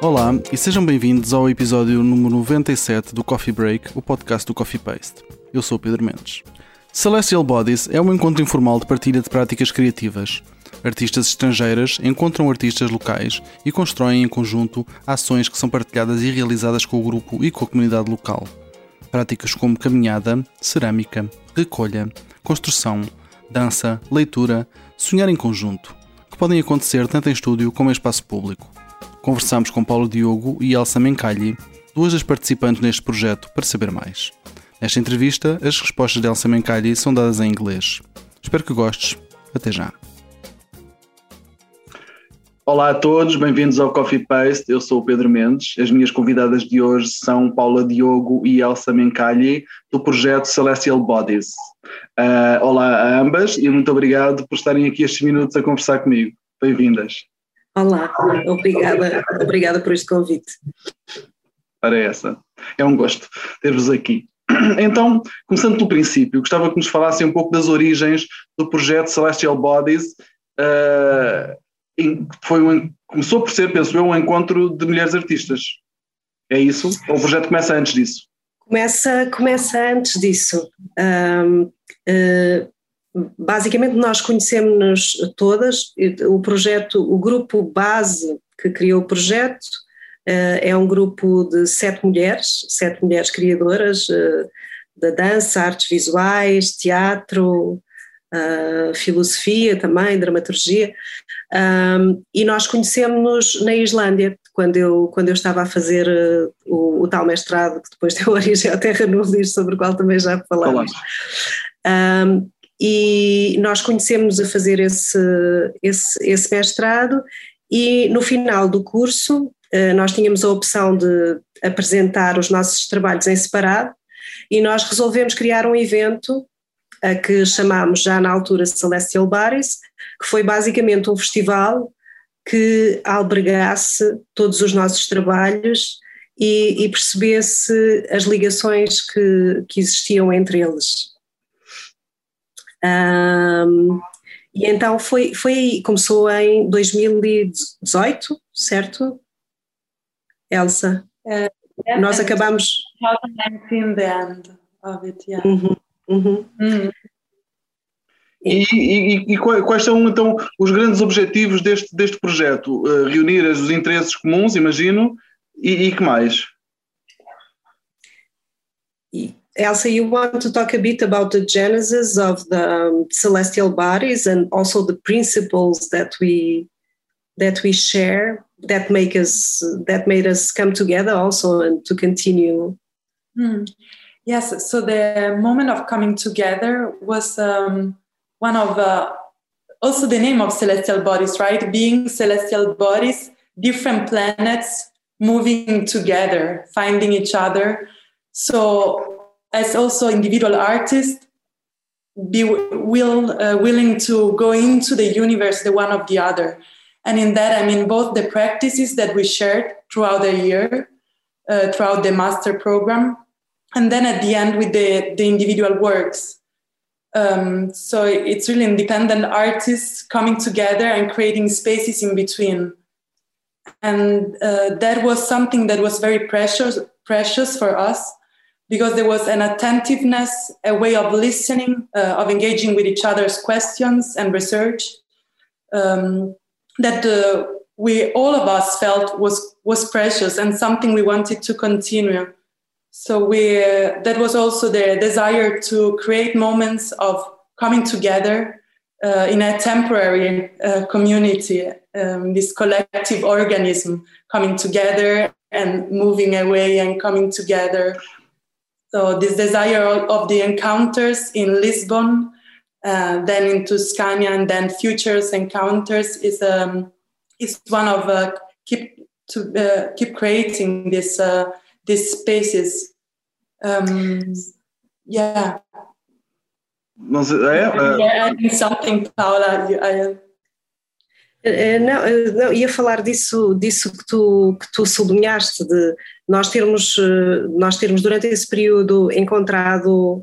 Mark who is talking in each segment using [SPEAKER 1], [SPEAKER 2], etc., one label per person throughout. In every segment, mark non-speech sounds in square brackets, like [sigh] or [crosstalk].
[SPEAKER 1] Olá e sejam bem-vindos ao episódio número 97 do Coffee Break, o podcast do Coffee Paste. Eu sou Pedro Mendes. Celestial Bodies é um encontro informal de partilha de práticas criativas. Artistas estrangeiras encontram artistas locais e constroem em conjunto ações que são partilhadas e realizadas com o grupo e com a comunidade local. Práticas como caminhada, cerâmica, recolha, construção, dança, leitura, sonhar em conjunto, que podem acontecer tanto em estúdio como em espaço público. Conversamos com Paulo Diogo e Elsa Mencalli, duas das participantes neste projeto, para saber mais. Nesta entrevista, as respostas de Elsa Mencalli são dadas em inglês. Espero que gostes. Até já. Olá a todos, bem-vindos ao Coffee Paste. Eu sou o Pedro Mendes. As minhas convidadas de hoje são Paula Diogo e Elsa Mencalli, do projeto Celestial Bodies. Uh, olá a ambas e muito obrigado por estarem aqui estes minutos a conversar comigo. Bem-vindas.
[SPEAKER 2] Olá, obrigada, obrigada por este convite.
[SPEAKER 1] Para essa. É um gosto ter-vos aqui. Então, começando pelo princípio, gostava que nos falassem um pouco das origens do projeto Celestial Bodies. Uh, foi um, começou por ser, penso eu, um encontro de mulheres artistas. É isso? Ou o projeto começa antes disso?
[SPEAKER 2] Começa, começa antes disso. Um, uh, ah, basicamente nós conhecemos todas, o projeto, o grupo base que criou o projeto uh, é um grupo de sete mulheres, sete mulheres criadoras uh, da dança, artes visuais, teatro, uh, filosofia também, dramaturgia, e nós conhecemos-nos na Islândia, quando eu, quando eu estava a fazer o, o, tal mestrado que depois [laughs] deu origem à Terra Nudis, sobre o qual também já falamos. Um, e nós conhecemos a fazer esse, esse, esse mestrado e no final do curso eh, nós tínhamos a opção de apresentar os nossos trabalhos em separado e nós resolvemos criar um evento a que chamámos já na altura Celestial Baris, que foi basicamente um festival que albergasse todos os nossos trabalhos e, e percebesse as ligações que, que existiam entre eles. Um, e então foi, foi começou em 2018, certo? Elsa? Uh, Nós acabamos.
[SPEAKER 3] 2019, the end of it, yeah. Uhum,
[SPEAKER 2] uhum.
[SPEAKER 3] Hum.
[SPEAKER 1] E, e, e, quais são então os grandes objetivos deste, deste projeto? Uh, reunir os interesses comuns, imagino, e, e que mais?
[SPEAKER 2] Elsa, you want to talk a bit about the genesis of the um, celestial bodies and also the principles that we that we share that make us that made us come together also and to continue.
[SPEAKER 3] Hmm. Yes, so the moment of coming together was um, one of uh, also the name of celestial bodies, right? Being celestial bodies, different planets moving together, finding each other. So as also individual artists be will uh, willing to go into the universe the one of the other. And in that i mean both the practices that we shared throughout the year uh, throughout the master program and then at the end with the, the individual works. Um, so it's really independent artists coming together and creating spaces in between. And uh, that was something that was very precious precious for us because there was an attentiveness, a way of listening, uh, of engaging with each other's questions and research um, that uh, we all of us felt was was precious and something we wanted to continue. So we uh, that was also the desire to create moments of coming together uh, in a temporary uh, community, um, this collective organism coming together and moving away and coming together so this desire of the encounters in Lisbon, uh, then in Tuscany, and then futures encounters is um, is one of uh, keep to uh, keep creating this uh, these spaces. Um, yeah.
[SPEAKER 1] Sei, é,
[SPEAKER 3] é. Yeah, adding something, Paula. I,
[SPEAKER 2] não, eh, não, ia falar disso, disso que, tu, que tu sublinhaste, de nós termos, eh, nós termos durante esse período encontrado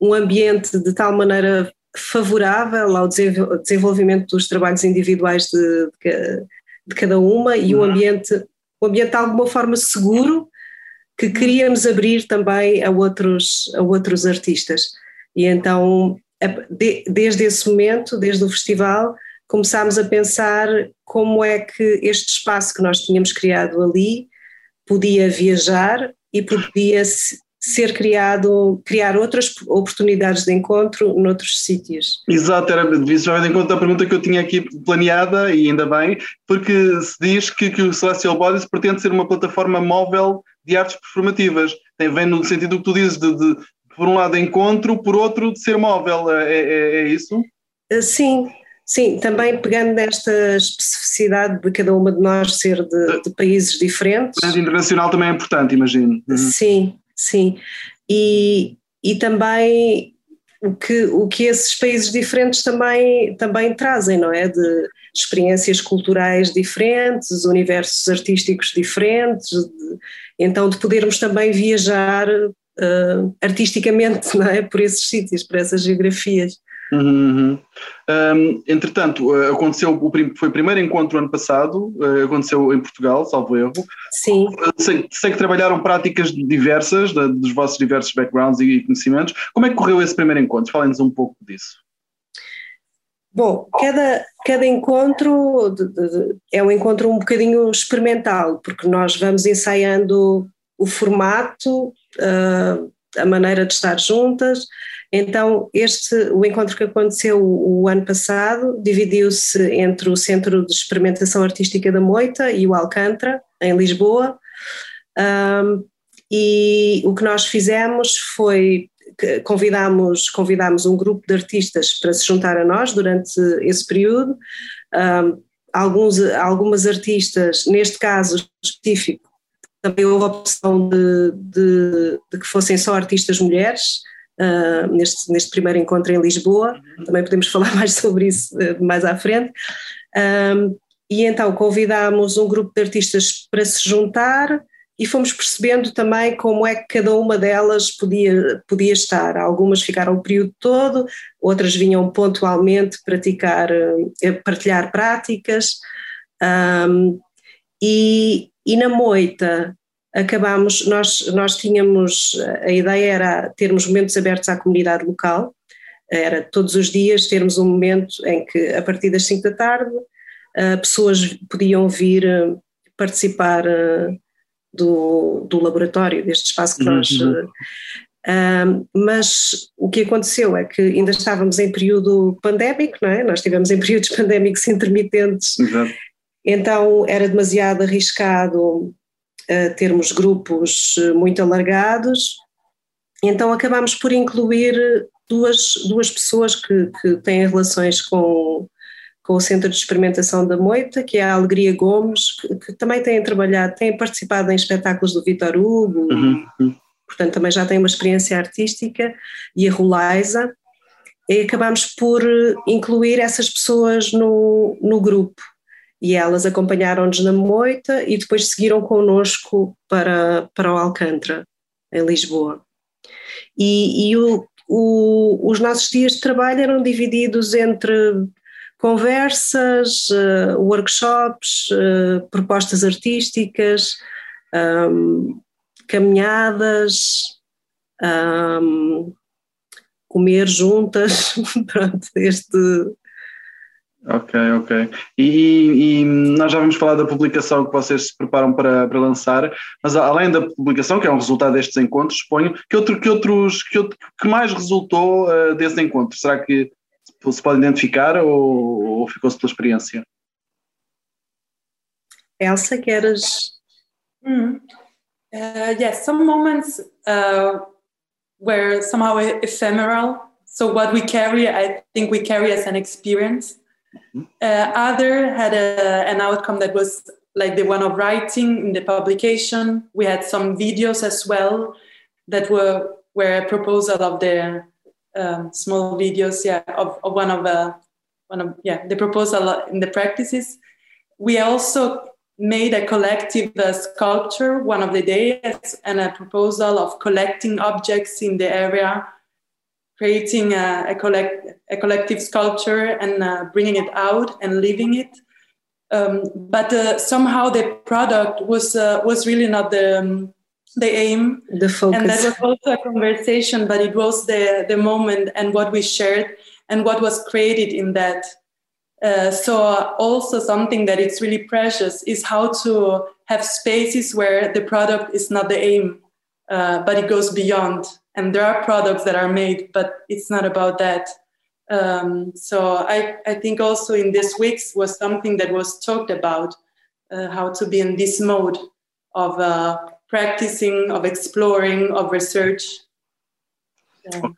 [SPEAKER 2] um ambiente de tal maneira favorável ao desenvolvimento dos trabalhos individuais de, de, de cada uma e um uhum. ambiente um ambiente de alguma forma seguro que queríamos abrir também a outros, a outros artistas. E então, desde esse momento, desde o festival, começámos a pensar como é que este espaço que nós tínhamos criado ali podia viajar e podia ser criado, criar outras oportunidades de encontro noutros sítios.
[SPEAKER 1] Exato, era já de encontro à pergunta que eu tinha aqui planeada, e ainda bem, porque se diz que, que o Celestial Bodies pretende ser uma plataforma móvel de artes performativas. Tem, vem no sentido que tu dizes de, de por um lado encontro, por outro de ser móvel, é, é, é isso?
[SPEAKER 2] Eh, sim, Sim, também pegando nesta especificidade de cada uma de nós ser de, de países diferentes.
[SPEAKER 1] A internacional também é importante, imagino.
[SPEAKER 2] Uhum. Sim, sim. E, e também o que, o que esses países diferentes também, também trazem, não é? De experiências culturais diferentes, universos artísticos diferentes, de, então de podermos também viajar uh, artisticamente, [laughs] não é? Por esses sítios, por essas geografias.
[SPEAKER 1] Uhum, Um, entretanto, eh, aconteceu, o, foi o primeiro encontro ano passado, uh, aconteceu em Portugal, salvo erro.
[SPEAKER 2] Sim.
[SPEAKER 1] Sei, sei que trabalharam práticas diversas, de, dos vossos diversos backgrounds e conhecimentos. Como é que correu esse primeiro encontro? Falem-nos um pouco disso.
[SPEAKER 2] Bom, cada, cada encontro de, de, é um encontro um bocadinho experimental, porque nós vamos ensaiando o formato, uh, a maneira de estar juntas, então, este, o encontro que aconteceu o, ano passado dividiu-se entre o Centro de Experimentação Artística da Moita e o Alcântara, em Lisboa. Um, e o que nós fizemos foi convidámos, convidámos um grupo de artistas para se juntar a nós durante esse período. Um, alguns, algumas artistas, neste caso específico, também houve a opção de, de, de que fossem só artistas mulheres, uh, neste, neste primeiro encontro em Lisboa, uhum. também podemos [laughs] falar mais sobre isso uh, mais à frente. Um, e então convidámos um grupo de artistas para se juntar e fomos percebendo também como é que cada uma delas podia, podia estar. Algumas ficaram o período todo, outras vinham pontualmente praticar, partilhar práticas. Um, e, e na moita acabámos, nós, nós tínhamos, a ideia era termos momentos abertos à comunidade local, era todos os dias termos um momento em que, a partir das 5 da tarde, uh, pessoas podiam vir uh, participar uh, do, do laboratório, deste espaço que nós. Uhum. mas o que aconteceu é que ainda estávamos em período pandémico, não é? Nós estivemos em períodos [laughs] pandémicos intermitentes, Exato. Então era demasiado arriscado termos grupos eh, muito alargados, então acabámos por incluir duas, duas pessoas que, que têm relações com, com o Centro de Experimentação da Moita, que é a Alegria Gomes, que, que também têm trabalhado, têm participado em espetáculos do Vitor Hugo, uhum. portanto também já têm uma experiência artística, e a Rulaiza, e acabámos por incluir essas pessoas no, no grupo e elas acompanharam-nos na Moita e depois seguiram connosco para, para o Alcântara, em Lisboa. E, e o, o, os nossos dias de trabalho eram divididos entre conversas, uh, workshops, uh, propostas artísticas, um, caminhadas, um, comer juntas, [laughs] pronto, este,
[SPEAKER 1] Ok, ok. E, e, nós já vamos falar da publicação que vocês se preparam para, para lançar, mas além da publicação, que é um resultado destes encontros, suponho, que, outro, que outros, que, outro, que mais resultou uh, desse encontro? Será que se pode identificar ou, ou ficou-se pela experiência?
[SPEAKER 2] Elsa, queres?
[SPEAKER 3] Mm. Uh, yes, some moments uh, were somehow ephemeral. So what we carry, I think we carry as an experience. Uh, other had a, an outcome that was like the one of writing in the publication. We had some videos as well that were were a proposal of the um, small videos, yeah, of, of one of the one of yeah the proposal in the practices. We also made a collective uh, sculpture one of the days and a proposal of collecting objects in the area creating a, a, collect, a collective sculpture and uh, bringing it out and living it. um, but uh, somehow the product was uh, was really not the um, the aim.
[SPEAKER 2] The focus
[SPEAKER 3] and that was also a conversation but it was the the moment and what we shared and what was created in that. Uh, so also something that it's really precious is how to have spaces where the product is not the aim uh, but it goes beyond and there are products that are made but it's not about that um, so I, I think also in this weeks was something that was talked about uh, how to be in this mode of uh, practicing, of exploring, of research.
[SPEAKER 1] Ok.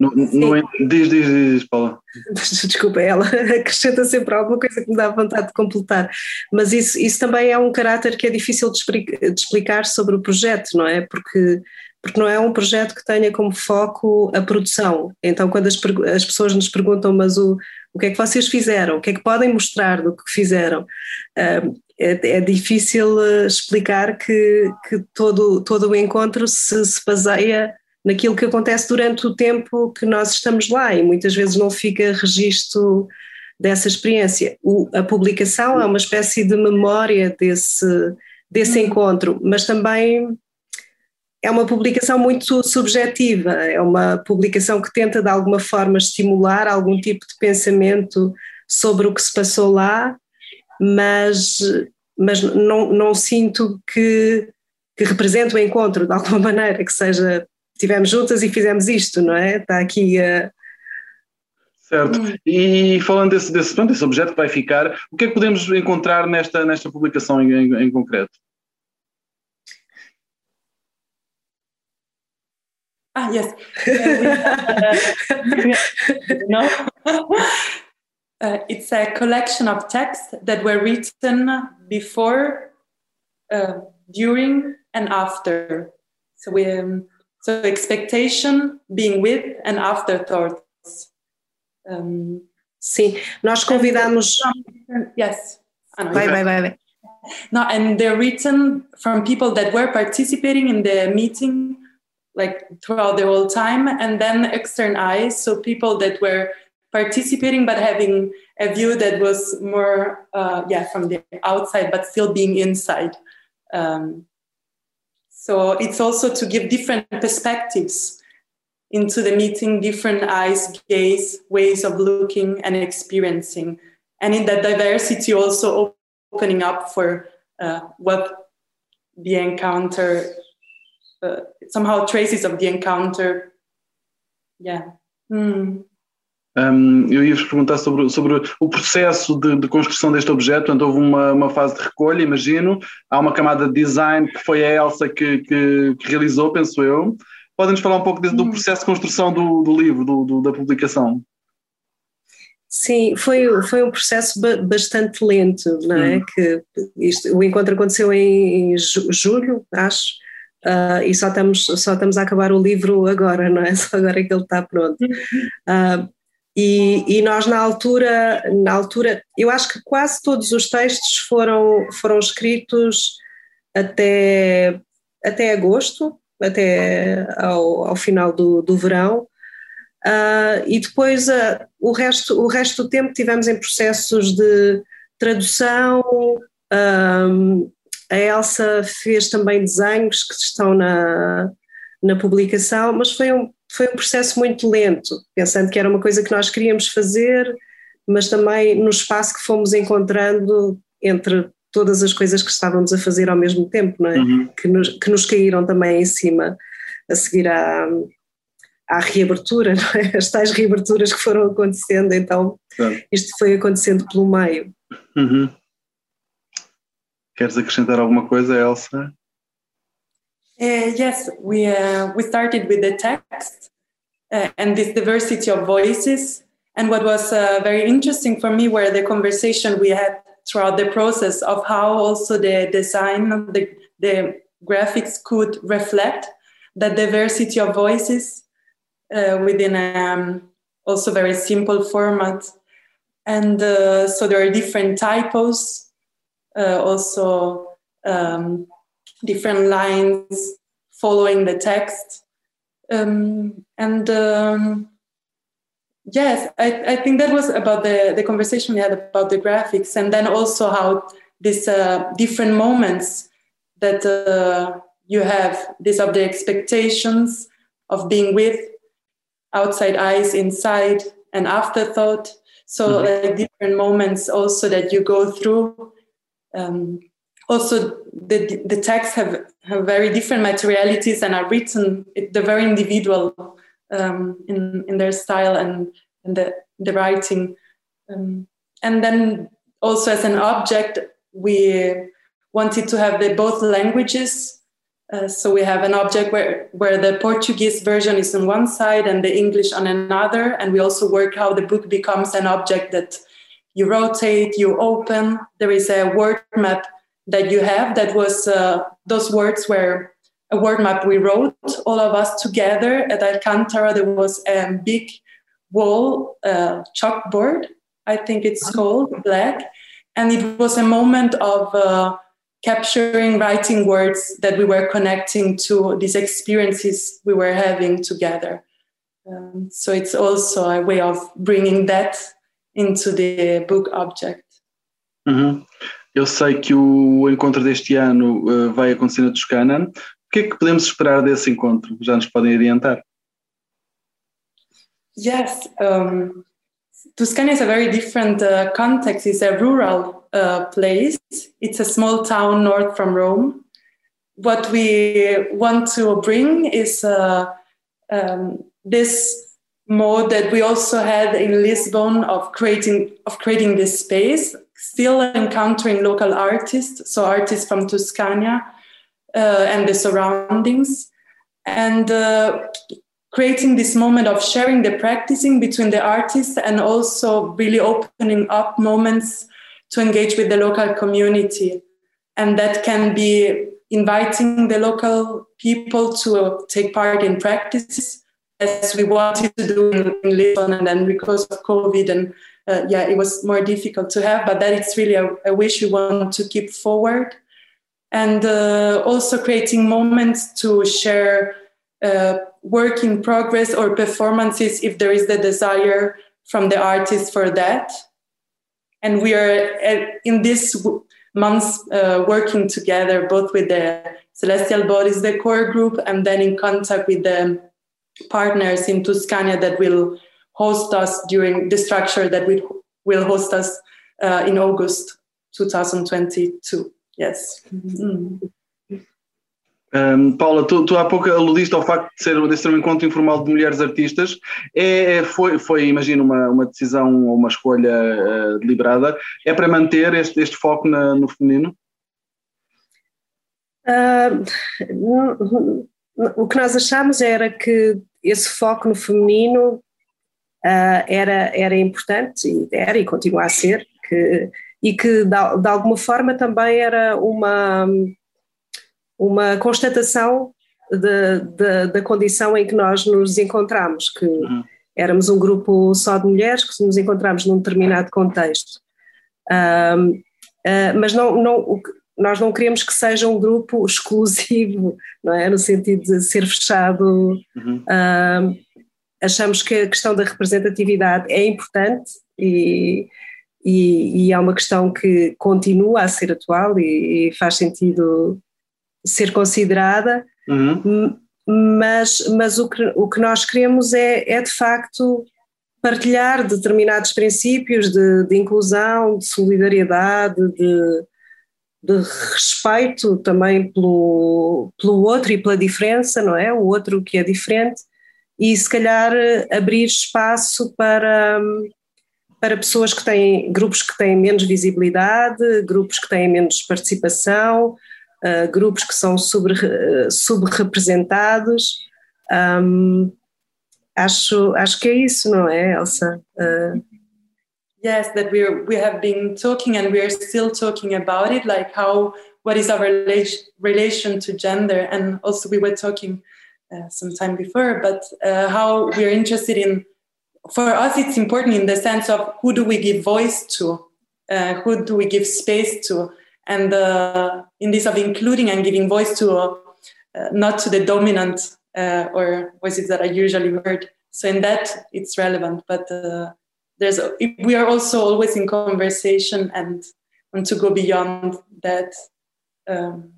[SPEAKER 1] No, no, diz, diz, diz, Paula. [laughs]
[SPEAKER 2] Desculpa, ela [laughs] acrescenta sempre alguma coisa que me dá vontade de completar. Mas isso, isso também é um caráter que é difícil de, de explicar sobre o projeto, não é? Porque porque não é um projeto que tenha como foco a produção. Então, quando as, as pessoas nos perguntam, mas o, o que é que vocês fizeram? O que é que podem mostrar do que fizeram? Uh, é, é, difícil uh, explicar que, que todo, todo o encontro se, se baseia naquilo que acontece durante o tempo que nós estamos lá e muitas vezes não fica registro dessa experiência. O, a publicação é uma espécie de memória desse, desse uhum. encontro, mas também é uma publicação muito subjetiva, é uma publicação que tenta de alguma forma estimular algum tipo de pensamento sobre o que se passou lá, mas, mas não, não sinto que, que represente o encontro de alguma [laughs] maneira, que seja estivemos juntas e fizemos isto, não é? Está aqui a.
[SPEAKER 1] Certo. E falando desse, desse, pronto, desse objeto que vai ficar, o que é que podemos encontrar nesta, nesta publicação em, em, em concreto?
[SPEAKER 3] Ah, yes. [laughs] no. Uh, it's a collection of texts that were written before, uh, during, and after. So we, um, so expectation, being with, and afterthoughts.
[SPEAKER 2] Um, Sim, nós convidamos.
[SPEAKER 3] Yes.
[SPEAKER 2] Vai, vai, vai, vai.
[SPEAKER 3] No, and they're written from people that were participating in the meeting like throughout the whole time and then external eyes so people that were participating but having a view that was more uh, yeah from the outside but still being inside. Um, so it's also to give different perspectives into the meeting different eyes gaze ways of looking and experiencing. And in that diversity also opening up for uh, what the encounter uh, somehow traces of the encounter. Yeah. Mm.
[SPEAKER 1] Um, eu ia-vos perguntar sobre, sobre o processo de, de, construção deste objeto. Portanto, houve uma, uma, fase de recolha, imagino. Há uma camada de design que foi a Elsa que, que, que realizou, penso eu. Podem-nos falar um pouco desse, do hum. processo de construção do, do livro, do, do, da publicação?
[SPEAKER 2] Sim, foi, foi um processo bastante lento, não é? Hum. Que isto, o encontro aconteceu em, em julho, acho Uh, e só estamos, só estamos a acabar o livro agora, não é? [laughs] Só agora que ele está pronto. Uh, e, e, nós na altura, na altura, eu acho que quase todos os textos foram, foram escritos até, até agosto, até ao, ao final do, do verão, uh, e depois uh, o, resto, o resto do tempo tivemos em processos de tradução, um, a Elsa fez também desenhos que estão na, na publicação, mas foi um, foi um processo muito lento, pensando que era uma coisa que nós queríamos fazer, mas também no espaço que fomos encontrando entre todas as coisas que estávamos a fazer ao mesmo tempo, não é? Uhum. que, nos, que nos caíram também em cima a seguir à, à reabertura, [laughs] não é? as tais reaberturas que foram acontecendo, então isto foi acontecendo pelo meio.
[SPEAKER 1] Uhum. Queres acrescentar alguma coisa, Elsa?
[SPEAKER 3] Uh, yes, we uh, we started with the text uh, and this diversity of voices. And what was uh, very interesting for me were the conversation we had throughout the process of how also the design, the, the graphics could reflect that diversity of voices uh, within um, also very simple format. And uh, so there are different typos also um, different lines following the text. Um, and um, yes, I, I think that was about the, the conversation we had about the graphics, and then also how these uh, different moments that uh, you have, these of the expectations of being with, outside eyes, inside, and afterthought. So, mm-hmm. like different moments also that you go through. Um, also, the the texts have have very different materialities and are written. They're very individual um, in in their style and, and the the writing. Um, and then also as an object, we wanted to have the both languages. Uh, so we have an object where, where the Portuguese version is on one side and the English on another. And we also work how the book becomes an object that you rotate, you open. There is a word map that you have that was uh, those words were a word map we wrote all of us together at Alcantara. There was a big wall uh, chalkboard, I think it's called black, and it was a moment of uh, capturing writing words that we were connecting to these experiences we were having together. Um, so it's also a way of bringing that into the book object.
[SPEAKER 1] Uhum. Eu sei que o encontro deste ano uh, vai acontecer na Toscana. O que é que podemos esperar desse encontro? Já nos podem orientar?
[SPEAKER 3] Yes, um, Tuscany is a very different uh, context. It's a rural uh, place. It's a small town north from Rome. What we want to bring is uh, um, this mode that we also had in Lisbon of creating of creating this space, still encountering local artists, so artists from Tuscania uh, and the surroundings, and uh, creating this moment of sharing the practicing between the artists and also really opening up moments to engage with the local community. And that can be inviting the local people to take part in practices as we wanted to do in, Lisbon. And then because of COVID and uh, yeah, it was more difficult to have, but that it's really a, a wish we want to keep forward. And uh, also creating moments to share uh, work in progress or performances if there is the desire from the artist for that. And we are uh, in this months uh, working together, both with the Celestial Bodies, the core group, and then in contact with the partners in Tuscania that will host us during the structure that will, will host us uh, in August 2022. Yes. Mm.
[SPEAKER 1] Um, Paula, tu, tu, há pouco aludiste ao facto de ser, de ser um encontro informal de mulheres artistas. É, é foi, foi, imagino, uma, uma decisão ou uma escolha uh, deliberada. É para manter este, este foco na, no feminino?
[SPEAKER 2] Uh, o que nós achámos era que esse foco no feminino uh, era, era importante, era e continua a ser, que, e que de, de alguma forma também era uma uma constatação de, de, da condição em que nós nos encontramos, que uhum. éramos um grupo só de mulheres que nos encontramos num determinado contexto. uh, mas não, não, nós não queremos que seja um grupo exclusivo, não é? No sentido de ser fechado. Uhum. Uh, achamos que a questão da representatividade é importante e, e, e, é uma questão que continua a ser atual e, e faz sentido ser considerada, uhum. mas, mas o, que, o que nós queremos é, é de facto partilhar determinados princípios de, de inclusão, de solidariedade, de, de respeito também pelo, pelo outro e pela diferença, não é? O outro que é diferente, e se calhar abrir espaço para, para pessoas que têm, grupos que têm menos visibilidade, grupos que têm menos participação, uh, grupos que são sobre, uh, subrepresentados. Um, acho, acho que é isso, não é, Elsa? Uh,
[SPEAKER 3] yes, that we we have been talking and we are still talking about it, like how what is our relation relation to gender, and also we were talking uh, some time before, but uh, how we are interested in. For us, it's important in the sense of who do we give voice to, uh, who do we give space to, and uh, in this of including and giving voice to uh, not to the dominant uh, or voices that are usually heard So in that, it's relevant. But there's we are also always in conversation and want to go beyond that. Um,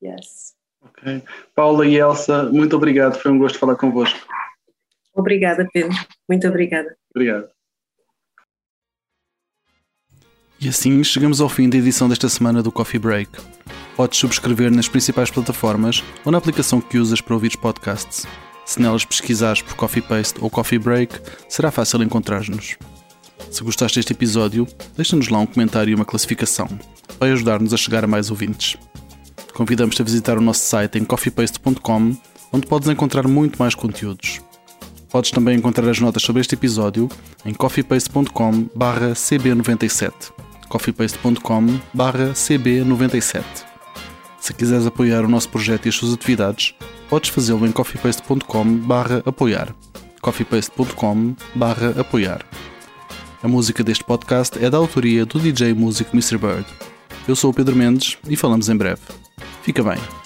[SPEAKER 3] yes.
[SPEAKER 4] Ok. Paula e Elsa, muito obrigado. Foi um gosto falar convosco.
[SPEAKER 2] Obrigada, Pedro. Muito obrigada.
[SPEAKER 4] Obrigado. E assim chegamos ao fim da edição desta semana do Coffee Break. Podes subscrever nas principais plataformas ou na aplicação que usas para ouvir podcasts. Se nelas pesquisares por Coffee Paste ou Coffee Break, será fácil encontrar-nos. Se gostaste deste episódio, deixa-nos lá um comentário e uma classificação. Vai ajudar-nos a chegar a mais ouvintes. Convidamos-te a visitar o nosso site em coffeepaste.com, onde podes encontrar muito mais conteúdos. Podes também encontrar as notas sobre este episódio em coffeepaste.com/cb97. coffeepaste.com/cb97. Se quiseres apoiar o nosso projeto e as suas atividades, podes fazê-lo em coffeepaste.com/apoiar. coffeepaste.com/apoiar. A música deste podcast é da autoria do DJ músico Mr. Bird. Eu sou o Pedro Mendes e falamos em breve. Fica bem.